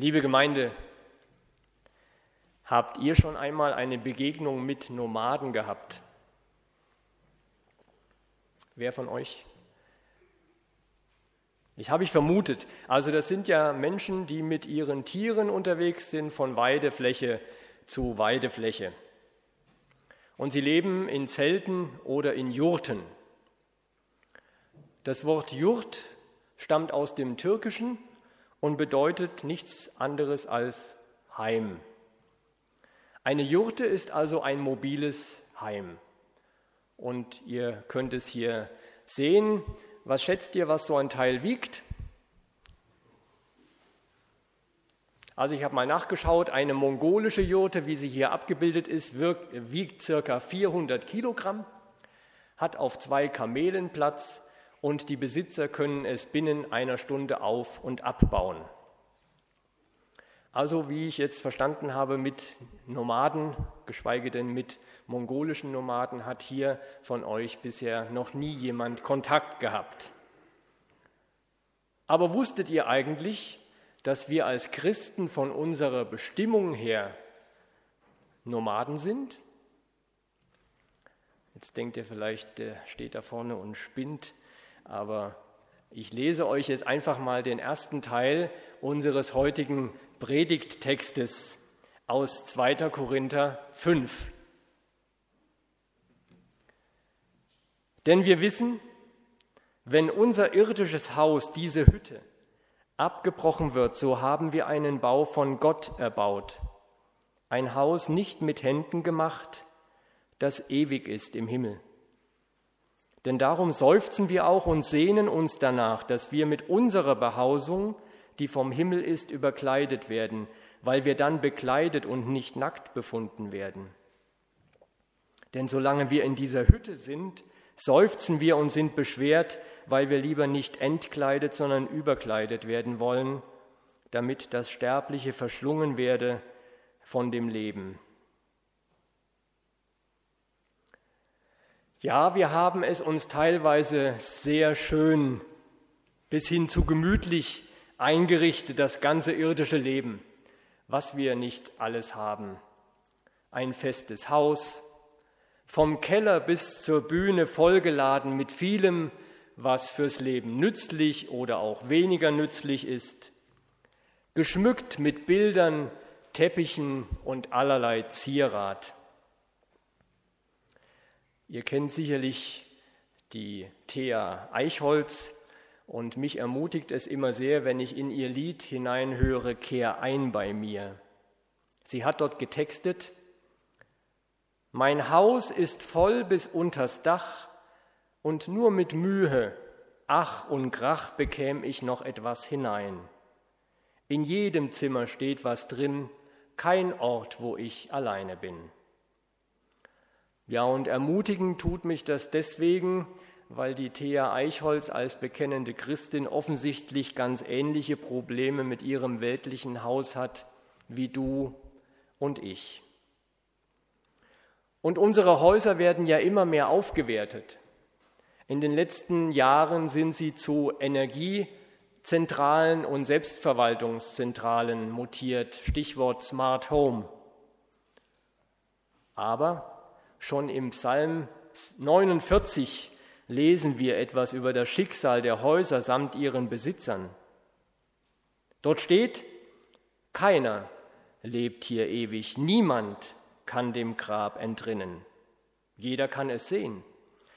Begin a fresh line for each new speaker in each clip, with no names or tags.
Liebe Gemeinde, habt ihr schon einmal eine Begegnung mit Nomaden gehabt? Wer von euch? Ich habe ich vermutet. Also das sind ja Menschen, die mit ihren Tieren unterwegs sind von Weidefläche zu Weidefläche. Und sie leben in Zelten oder in Jurten. Das Wort Jurt stammt aus dem Türkischen und bedeutet nichts anderes als Heim. Eine Jurte ist also ein mobiles Heim. Und ihr könnt es hier sehen. Was schätzt ihr, was so ein Teil wiegt? Also ich habe mal nachgeschaut, eine mongolische Jurte, wie sie hier abgebildet ist, wiegt circa 400 Kilogramm, hat auf zwei Kamelen Platz und die Besitzer können es binnen einer Stunde auf und abbauen. Also wie ich jetzt verstanden habe, mit Nomaden, geschweige denn mit mongolischen Nomaden, hat hier von euch bisher noch nie jemand Kontakt gehabt. Aber wusstet ihr eigentlich, dass wir als Christen von unserer Bestimmung her Nomaden sind? Jetzt denkt ihr vielleicht, der steht da vorne und spinnt. Aber ich lese euch jetzt einfach mal den ersten Teil unseres heutigen Predigttextes aus 2. Korinther 5. Denn wir wissen, wenn unser irdisches Haus, diese Hütte, abgebrochen wird, so haben wir einen Bau von Gott erbaut, ein Haus nicht mit Händen gemacht, das ewig ist im Himmel. Denn darum seufzen wir auch und sehnen uns danach, dass wir mit unserer Behausung, die vom Himmel ist, überkleidet werden, weil wir dann bekleidet und nicht nackt befunden werden. Denn solange wir in dieser Hütte sind, seufzen wir und sind beschwert, weil wir lieber nicht entkleidet, sondern überkleidet werden wollen, damit das Sterbliche verschlungen werde von dem Leben. Ja, wir haben es uns teilweise sehr schön bis hin zu gemütlich eingerichtet, das ganze irdische Leben, was wir nicht alles haben. Ein festes Haus, vom Keller bis zur Bühne vollgeladen mit vielem, was fürs Leben nützlich oder auch weniger nützlich ist, geschmückt mit Bildern, Teppichen und allerlei Zierat. Ihr kennt sicherlich die Thea Eichholz und mich ermutigt es immer sehr, wenn ich in ihr Lied hineinhöre, Kehr ein bei mir. Sie hat dort getextet, Mein Haus ist voll bis unters Dach und nur mit Mühe, Ach und Krach bekäm ich noch etwas hinein. In jedem Zimmer steht was drin, kein Ort, wo ich alleine bin. Ja, und ermutigen tut mich das deswegen, weil die Thea Eichholz als bekennende Christin offensichtlich ganz ähnliche Probleme mit ihrem weltlichen Haus hat wie du und ich. Und unsere Häuser werden ja immer mehr aufgewertet. In den letzten Jahren sind sie zu Energiezentralen und Selbstverwaltungszentralen mutiert, Stichwort Smart Home. Aber Schon im Psalm 49 lesen wir etwas über das Schicksal der Häuser samt ihren Besitzern. Dort steht, keiner lebt hier ewig, niemand kann dem Grab entrinnen. Jeder kann es sehen.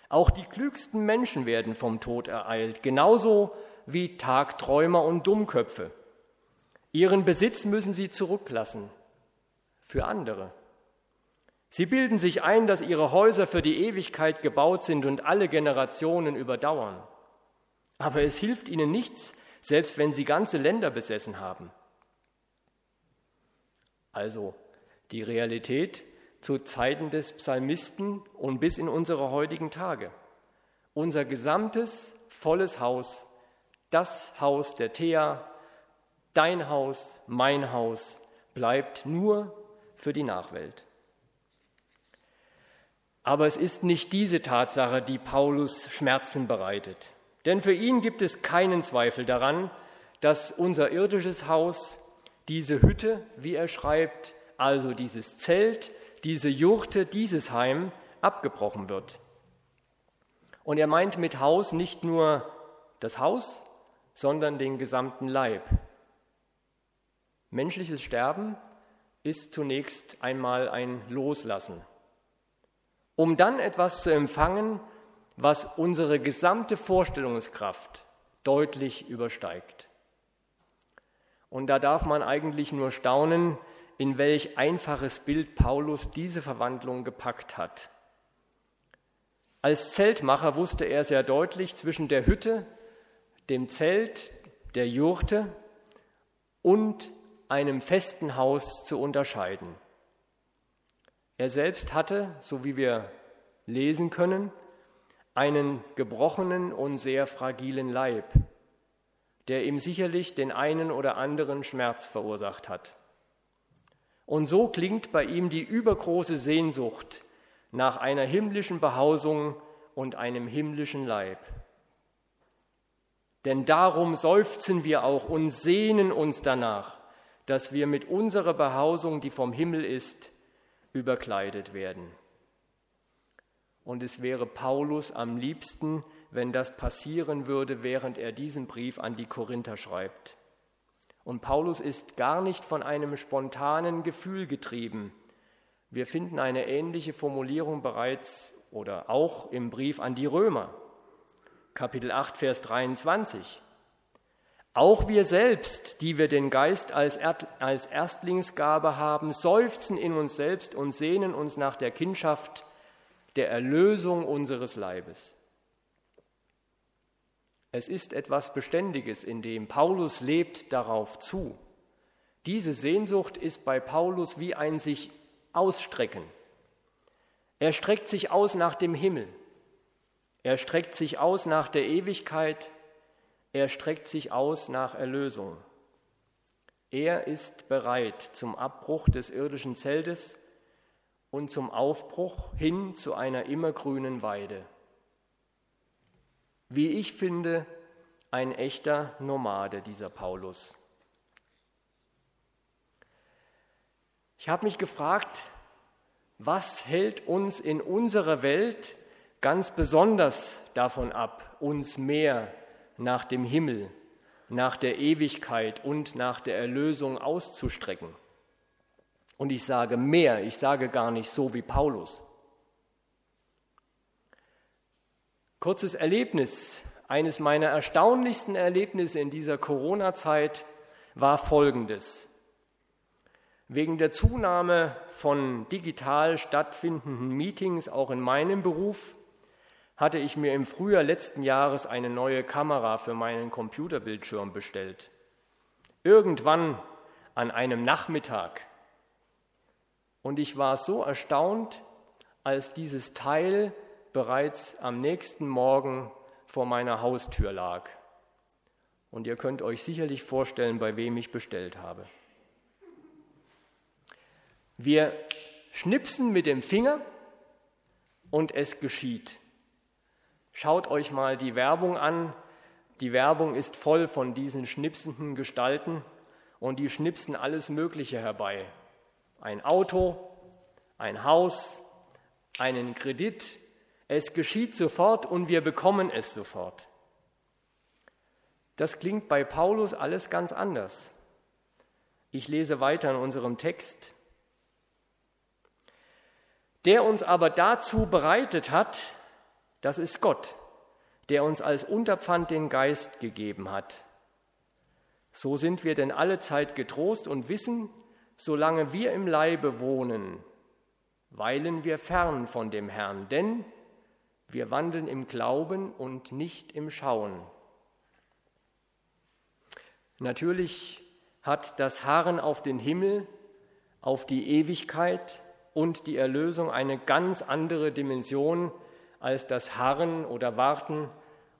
Auch die klügsten Menschen werden vom Tod ereilt, genauso wie Tagträumer und Dummköpfe. Ihren Besitz müssen sie zurücklassen für andere. Sie bilden sich ein, dass ihre Häuser für die Ewigkeit gebaut sind und alle Generationen überdauern. Aber es hilft ihnen nichts, selbst wenn sie ganze Länder besessen haben. Also die Realität zu Zeiten des Psalmisten und bis in unsere heutigen Tage. Unser gesamtes volles Haus, das Haus der Thea, dein Haus, mein Haus, bleibt nur für die Nachwelt. Aber es ist nicht diese Tatsache, die Paulus Schmerzen bereitet. Denn für ihn gibt es keinen Zweifel daran, dass unser irdisches Haus, diese Hütte, wie er schreibt, also dieses Zelt, diese Jurte, dieses Heim abgebrochen wird. Und er meint mit Haus nicht nur das Haus, sondern den gesamten Leib. Menschliches Sterben ist zunächst einmal ein Loslassen, um dann etwas zu empfangen, was unsere gesamte Vorstellungskraft deutlich übersteigt. Und da darf man eigentlich nur staunen, in welch einfaches Bild Paulus diese Verwandlung gepackt hat. Als Zeltmacher wusste er sehr deutlich zwischen der Hütte, dem Zelt, der Jurte und einem festen Haus zu unterscheiden. Er selbst hatte, so wie wir lesen können, einen gebrochenen und sehr fragilen Leib, der ihm sicherlich den einen oder anderen Schmerz verursacht hat. Und so klingt bei ihm die übergroße Sehnsucht nach einer himmlischen Behausung und einem himmlischen Leib. Denn darum seufzen wir auch und sehnen uns danach, dass wir mit unserer Behausung, die vom Himmel ist, überkleidet werden. Und es wäre Paulus am liebsten, wenn das passieren würde, während er diesen Brief an die Korinther schreibt. Und Paulus ist gar nicht von einem spontanen Gefühl getrieben. Wir finden eine ähnliche Formulierung bereits oder auch im Brief an die Römer, Kapitel 8, Vers 23. Auch wir selbst, die wir den Geist als, als Erstlingsgabe haben, seufzen in uns selbst und sehnen uns nach der Kindschaft, der Erlösung unseres Leibes. Es ist etwas Beständiges, in dem Paulus lebt darauf zu. Diese Sehnsucht ist bei Paulus wie ein sich ausstrecken. Er streckt sich aus nach dem Himmel. Er streckt sich aus nach der Ewigkeit. Er streckt sich aus nach Erlösung. Er ist bereit zum Abbruch des irdischen Zeltes und zum Aufbruch hin zu einer immergrünen Weide wie ich finde, ein echter Nomade, dieser Paulus. Ich habe mich gefragt, was hält uns in unserer Welt ganz besonders davon ab, uns mehr nach dem Himmel, nach der Ewigkeit und nach der Erlösung auszustrecken? Und ich sage mehr, ich sage gar nicht so wie Paulus. Kurzes Erlebnis. Eines meiner erstaunlichsten Erlebnisse in dieser Corona-Zeit war folgendes. Wegen der Zunahme von digital stattfindenden Meetings auch in meinem Beruf hatte ich mir im Frühjahr letzten Jahres eine neue Kamera für meinen Computerbildschirm bestellt. Irgendwann an einem Nachmittag. Und ich war so erstaunt, als dieses Teil bereits am nächsten Morgen vor meiner Haustür lag. Und ihr könnt euch sicherlich vorstellen, bei wem ich bestellt habe. Wir schnipsen mit dem Finger und es geschieht. Schaut euch mal die Werbung an. Die Werbung ist voll von diesen schnipsenden Gestalten und die schnipsen alles Mögliche herbei. Ein Auto, ein Haus, einen Kredit, es geschieht sofort und wir bekommen es sofort. Das klingt bei Paulus alles ganz anders. Ich lese weiter in unserem Text. Der uns aber dazu bereitet hat, das ist Gott, der uns als Unterpfand den Geist gegeben hat. So sind wir denn alle Zeit getrost und wissen, solange wir im Leibe wohnen, weilen wir fern von dem Herrn, denn wir wandeln im Glauben und nicht im Schauen. Natürlich hat das Harren auf den Himmel, auf die Ewigkeit und die Erlösung eine ganz andere Dimension als das Harren oder Warten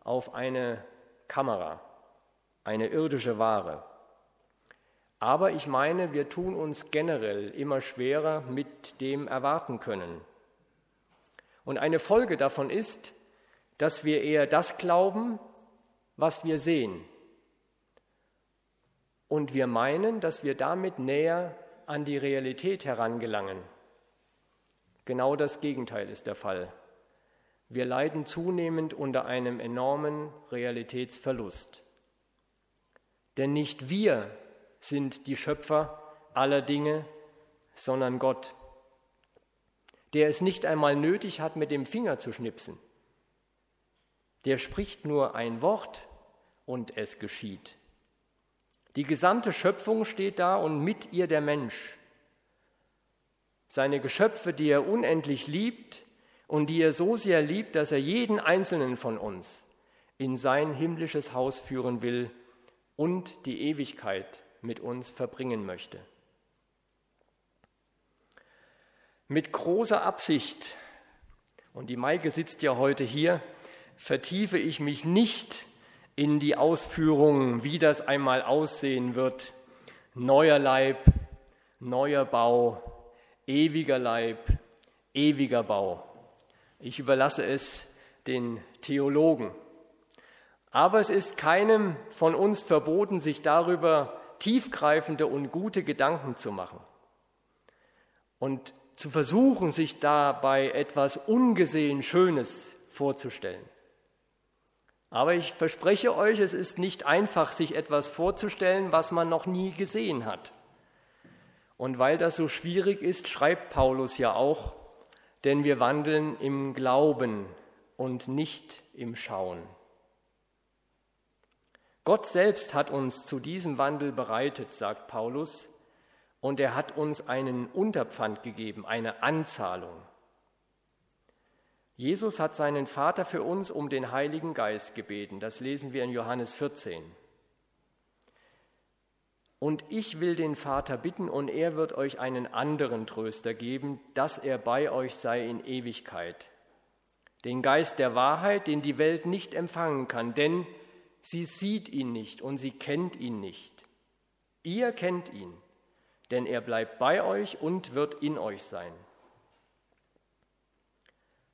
auf eine Kamera, eine irdische Ware. Aber ich meine, wir tun uns generell immer schwerer mit dem Erwarten können. Und eine Folge davon ist, dass wir eher das glauben, was wir sehen. und wir meinen, dass wir damit näher an die Realität herangelangen. Genau das Gegenteil ist der Fall. Wir leiden zunehmend unter einem enormen Realitätsverlust. Denn nicht wir sind die Schöpfer aller Dinge, sondern Gott, der es nicht einmal nötig hat, mit dem Finger zu schnipsen. Der spricht nur ein Wort und es geschieht. Die gesamte Schöpfung steht da und mit ihr der Mensch. Seine Geschöpfe, die er unendlich liebt und die er so sehr liebt, dass er jeden einzelnen von uns in sein himmlisches Haus führen will und die Ewigkeit mit uns verbringen möchte. Mit großer Absicht, und die Maike sitzt ja heute hier, vertiefe ich mich nicht in die Ausführungen, wie das einmal aussehen wird. Neuer Leib, neuer Bau, ewiger Leib, ewiger Bau. Ich überlasse es den Theologen. Aber es ist keinem von uns verboten, sich darüber tiefgreifende und gute Gedanken zu machen und zu versuchen, sich dabei etwas ungesehen Schönes vorzustellen. Aber ich verspreche euch, es ist nicht einfach, sich etwas vorzustellen, was man noch nie gesehen hat. Und weil das so schwierig ist, schreibt Paulus ja auch, denn wir wandeln im Glauben und nicht im Schauen. Gott selbst hat uns zu diesem Wandel bereitet, sagt Paulus, und er hat uns einen Unterpfand gegeben, eine Anzahlung. Jesus hat seinen Vater für uns um den Heiligen Geist gebeten. Das lesen wir in Johannes 14. Und ich will den Vater bitten, und er wird euch einen anderen Tröster geben, dass er bei euch sei in Ewigkeit. Den Geist der Wahrheit, den die Welt nicht empfangen kann, denn sie sieht ihn nicht und sie kennt ihn nicht. Ihr kennt ihn, denn er bleibt bei euch und wird in euch sein.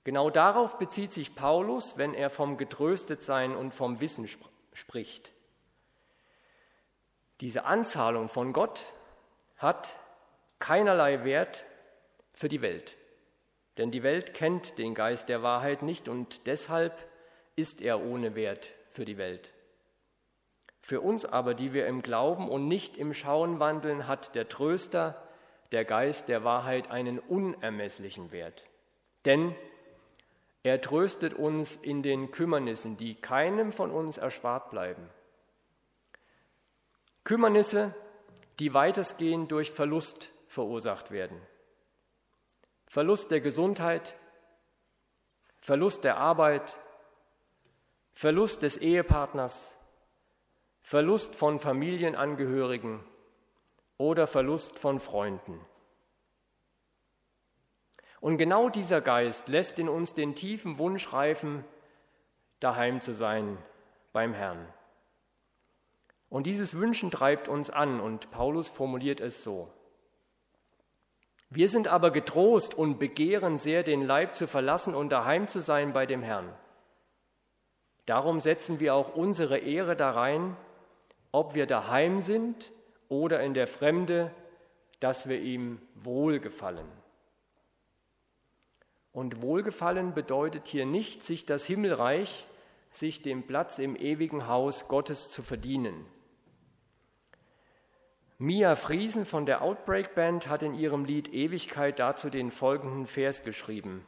Genau darauf bezieht sich Paulus, wenn er vom Getröstetsein und vom Wissen sp spricht. Diese Anzahlung von Gott hat keinerlei Wert für die Welt, denn die Welt kennt den Geist der Wahrheit nicht und deshalb ist er ohne Wert für die Welt. Für uns aber, die wir im Glauben und nicht im Schauen wandeln, hat der Tröster, der Geist der Wahrheit, einen unermesslichen Wert. Denn er tröstet uns in den Kümmernissen, die keinem von uns erspart bleiben. Kümmernisse, die weitestgehend durch Verlust verursacht werden. Verlust der Gesundheit, Verlust der Arbeit, Verlust des Ehepartners, Verlust von Familienangehörigen oder Verlust von Freunden. Und genau dieser Geist lässt in uns den tiefen Wunsch reifen, daheim zu sein beim Herrn. Und dieses Wünschen treibt uns an und Paulus formuliert es so. Wir sind aber getrost und begehren sehr, den Leib zu verlassen und daheim zu sein bei dem Herrn. Darum setzen wir auch unsere Ehre darein, ob wir daheim sind oder in der Fremde, dass wir ihm wohlgefallen. Und Wohlgefallen bedeutet hier nicht, sich das Himmelreich, sich den Platz im ewigen Haus Gottes zu verdienen. Mia Friesen von der Outbreak Band hat in ihrem Lied Ewigkeit dazu den folgenden Vers geschrieben.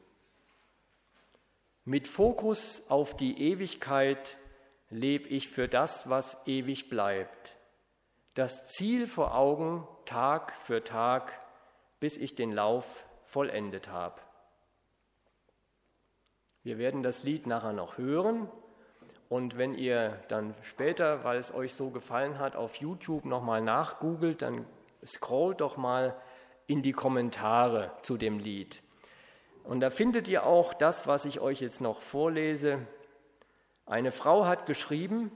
Mit Fokus auf die Ewigkeit lebe ich für das, was ewig bleibt. Das Ziel vor Augen Tag für Tag, bis ich den Lauf vollendet habe. Wir werden das Lied nachher noch hören. Und wenn ihr dann später, weil es euch so gefallen hat, auf YouTube nochmal nachgoogelt, dann scrollt doch mal in die Kommentare zu dem Lied. Und da findet ihr auch das, was ich euch jetzt noch vorlese. Eine Frau hat geschrieben,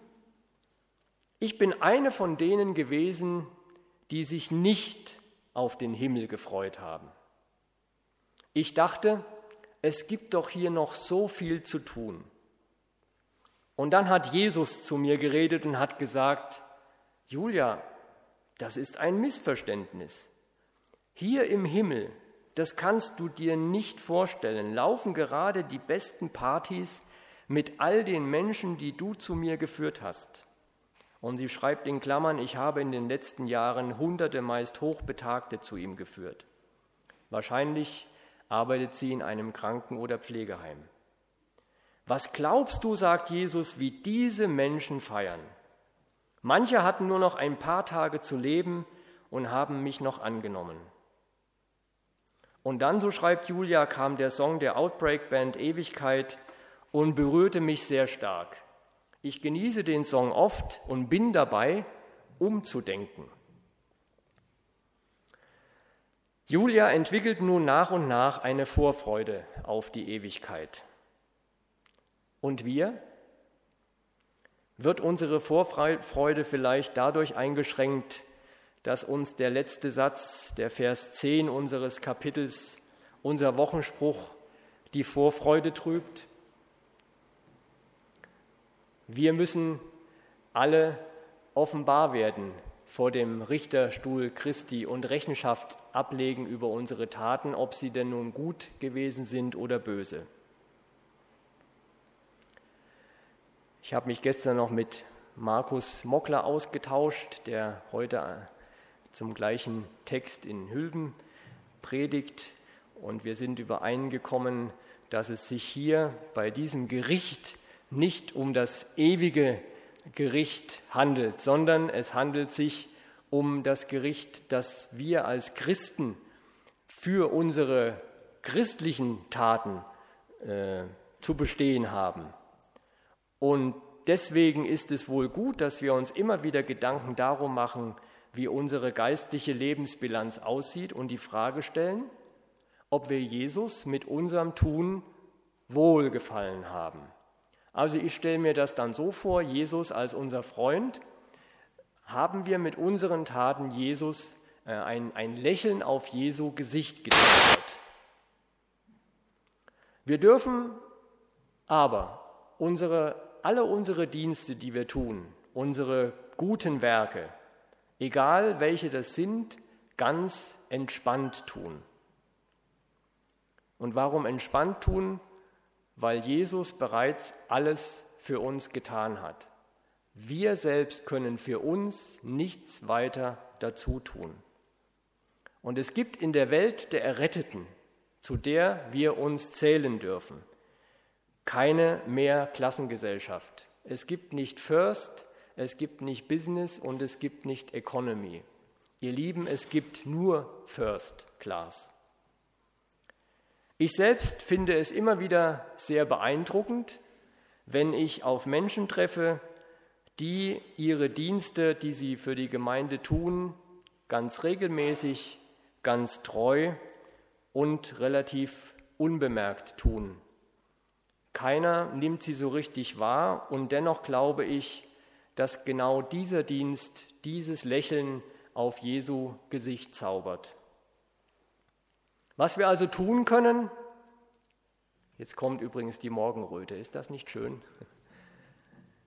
ich bin eine von denen gewesen, die sich nicht auf den Himmel gefreut haben. Ich dachte, es gibt doch hier noch so viel zu tun. Und dann hat Jesus zu mir geredet und hat gesagt, Julia, Das ist ein Missverständnis. Hier im Himmel, das kannst du dir nicht vorstellen, laufen gerade die besten Partys mit all den Menschen, die du zu mir geführt hast. Und sie schreibt in Klammern, ich habe in den letzten Jahren hunderte meist Hochbetagte zu ihm geführt. Wahrscheinlich arbeitet sie in einem Kranken- oder Pflegeheim. Was glaubst du, sagt Jesus, wie diese Menschen feiern? Manche hatten nur noch ein paar Tage zu leben und haben mich noch angenommen. Und dann, so schreibt Julia, kam der Song der Outbreak Band Ewigkeit und berührte mich sehr stark. Ich genieße den Song oft und bin dabei, umzudenken. Julia entwickelt nun nach und nach eine Vorfreude auf die Ewigkeit. Und wir? Wird unsere Vorfreude vielleicht dadurch eingeschränkt, dass uns der letzte Satz, der Vers 10 unseres Kapitels, unser Wochenspruch, die Vorfreude trübt? Wir müssen alle offenbar werden vor dem Richterstuhl Christi und Rechenschaft ablegen über unsere Taten, ob sie denn nun gut gewesen sind oder böse. Ich habe mich gestern noch mit Markus Mockler ausgetauscht, der heute zum gleichen Text in Hülben predigt. Und wir sind übereingekommen, dass es sich hier bei diesem Gericht nicht um das ewige Gericht handelt, sondern es handelt sich um das Gericht, das wir als Christen für unsere christlichen Taten äh, zu bestehen haben. Und deswegen ist es wohl gut, dass wir uns immer wieder Gedanken darum machen, wie unsere geistliche Lebensbilanz aussieht und die Frage stellen, ob wir Jesus mit unserem Tun wohlgefallen haben. Also ich stelle mir das dann so vor, Jesus als unser Freund, haben wir mit unseren Taten Jesus äh, ein, ein Lächeln auf Jesu Gesicht gezaubert. Wir dürfen aber unsere, alle unsere Dienste, die wir tun, unsere guten Werke, egal welche das sind, ganz entspannt tun. Und warum entspannt tun? weil Jesus bereits alles für uns getan hat. Wir selbst können für uns nichts weiter dazu tun. Und es gibt in der Welt der Erretteten, zu der wir uns zählen dürfen, keine mehr Klassengesellschaft. Es gibt nicht First, es gibt nicht Business und es gibt nicht Economy. Ihr Lieben, es gibt nur First Class. Ich selbst finde es immer wieder sehr beeindruckend, wenn ich auf Menschen treffe, die ihre Dienste, die sie für die Gemeinde tun, ganz regelmäßig, ganz treu und relativ unbemerkt tun. Keiner nimmt sie so richtig wahr und dennoch glaube ich, dass genau dieser Dienst, dieses Lächeln auf Jesu Gesicht zaubert. Was wir also tun können, jetzt kommt übrigens die Morgenröte, ist das nicht schön?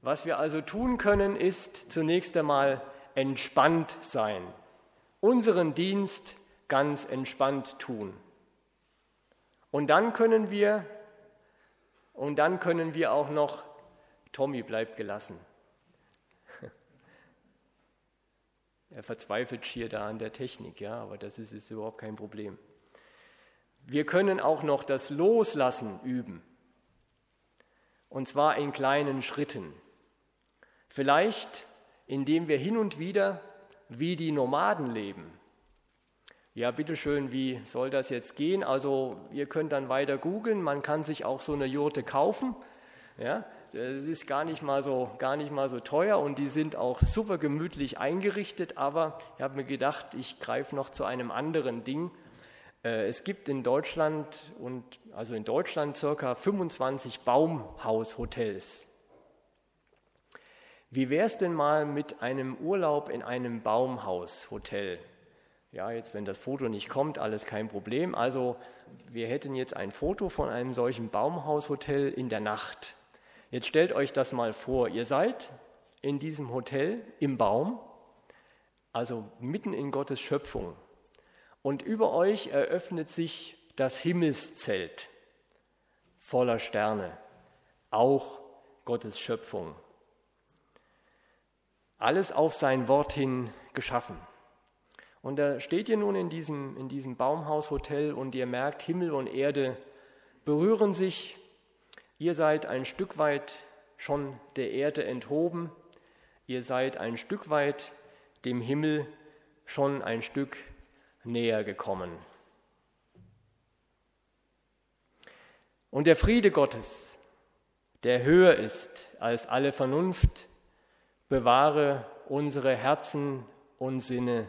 Was wir also tun können, ist zunächst einmal entspannt sein, unseren Dienst ganz entspannt tun. Und dann können wir, und dann können wir auch noch, Tommy bleibt gelassen. Er verzweifelt hier da an der Technik, ja, aber das ist, ist überhaupt kein Problem. Wir können auch noch das Loslassen üben. Und zwar in kleinen Schritten. Vielleicht, indem wir hin und wieder wie die Nomaden leben. Ja, bitteschön, wie soll das jetzt gehen? Also, ihr könnt dann weiter googeln. Man kann sich auch so eine Jurte kaufen. Ja, das ist gar nicht mal so, gar nicht mal so teuer und die sind auch super gemütlich eingerichtet. Aber ich habe mir gedacht, ich greife noch zu einem anderen Ding. Äh, es gibt in Deutschland und also in Deutschland circa 25 Baumhaushotels. Wie wäre es denn mal mit einem Urlaub in einem Baumhaushotel? Ja, jetzt, wenn das Foto nicht kommt, alles kein Problem. Also, wir hätten jetzt ein Foto von einem solchen Baumhaushotel in der Nacht. Jetzt stellt euch das mal vor. Ihr seid in diesem Hotel im Baum also mitten in Gottes Schöpfung. Und über euch eröffnet sich das Himmelszelt voller Sterne, auch Gottes Schöpfung. Alles auf sein Wort hin geschaffen. Und da steht ihr nun in diesem, in diesem Baumhaushotel und ihr merkt, Himmel und Erde berühren sich. Ihr seid ein Stück weit schon der Erde enthoben. Ihr seid ein Stück weit dem Himmel schon ein Stück näher gekommen. Und der Friede Gottes, der höher ist als alle Vernunft, bewahre unsere Herzen und Sinne